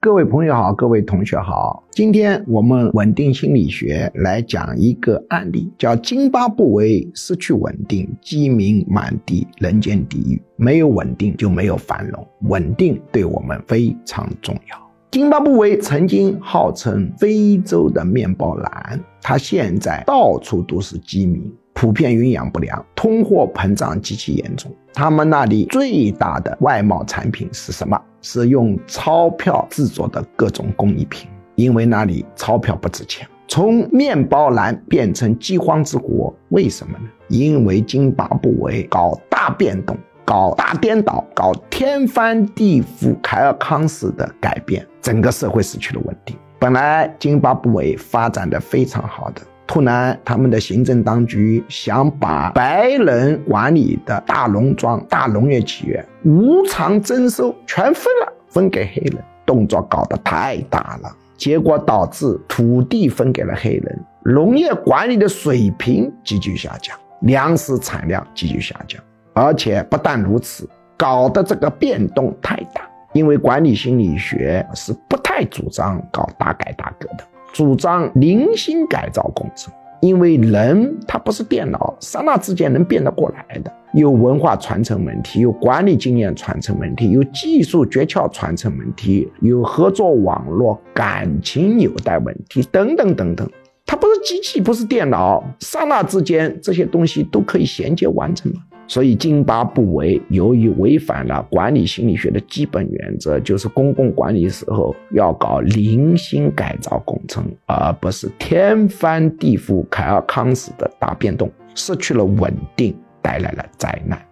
各位朋友好，各位同学好，今天我们稳定心理学来讲一个案例，叫津巴布韦失去稳定，饥民满地，人间地狱。没有稳定就没有繁荣，稳定对我们非常重要。津巴布韦曾经号称非洲的面包篮，它现在到处都是饥民。普遍营养不良，通货膨胀极其严重。他们那里最大的外贸产品是什么？是用钞票制作的各种工艺品。因为那里钞票不值钱，从面包篮变成饥荒之国，为什么呢？因为津巴布韦搞大变动、搞大颠倒、搞天翻地覆、凯尔康式的改变，整个社会失去了稳定。本来津巴布韦发展的非常好的。突然，他们的行政当局想把白人管理的大农庄、大农业企业无偿征收，全分了，分给黑人。动作搞得太大了，结果导致土地分给了黑人，农业管理的水平急剧下降，粮食产量急剧下降。而且不但如此，搞得这个变动太大，因为管理心理学是不太主张搞大改大革的。主张零星改造工程，因为人他不是电脑，刹那之间能变得过来的。有文化传承问题，有管理经验传承问题，有技术诀窍传承问题，有合作网络、感情纽带问题等等等等。机器，不是电脑，刹那之间这些东西都可以衔接完成？所以津巴布韦由于违反了管理心理学的基本原则，就是公共管理时候要搞零星改造工程，而不是天翻地覆、凯尔康式的大变动，失去了稳定，带来了灾难。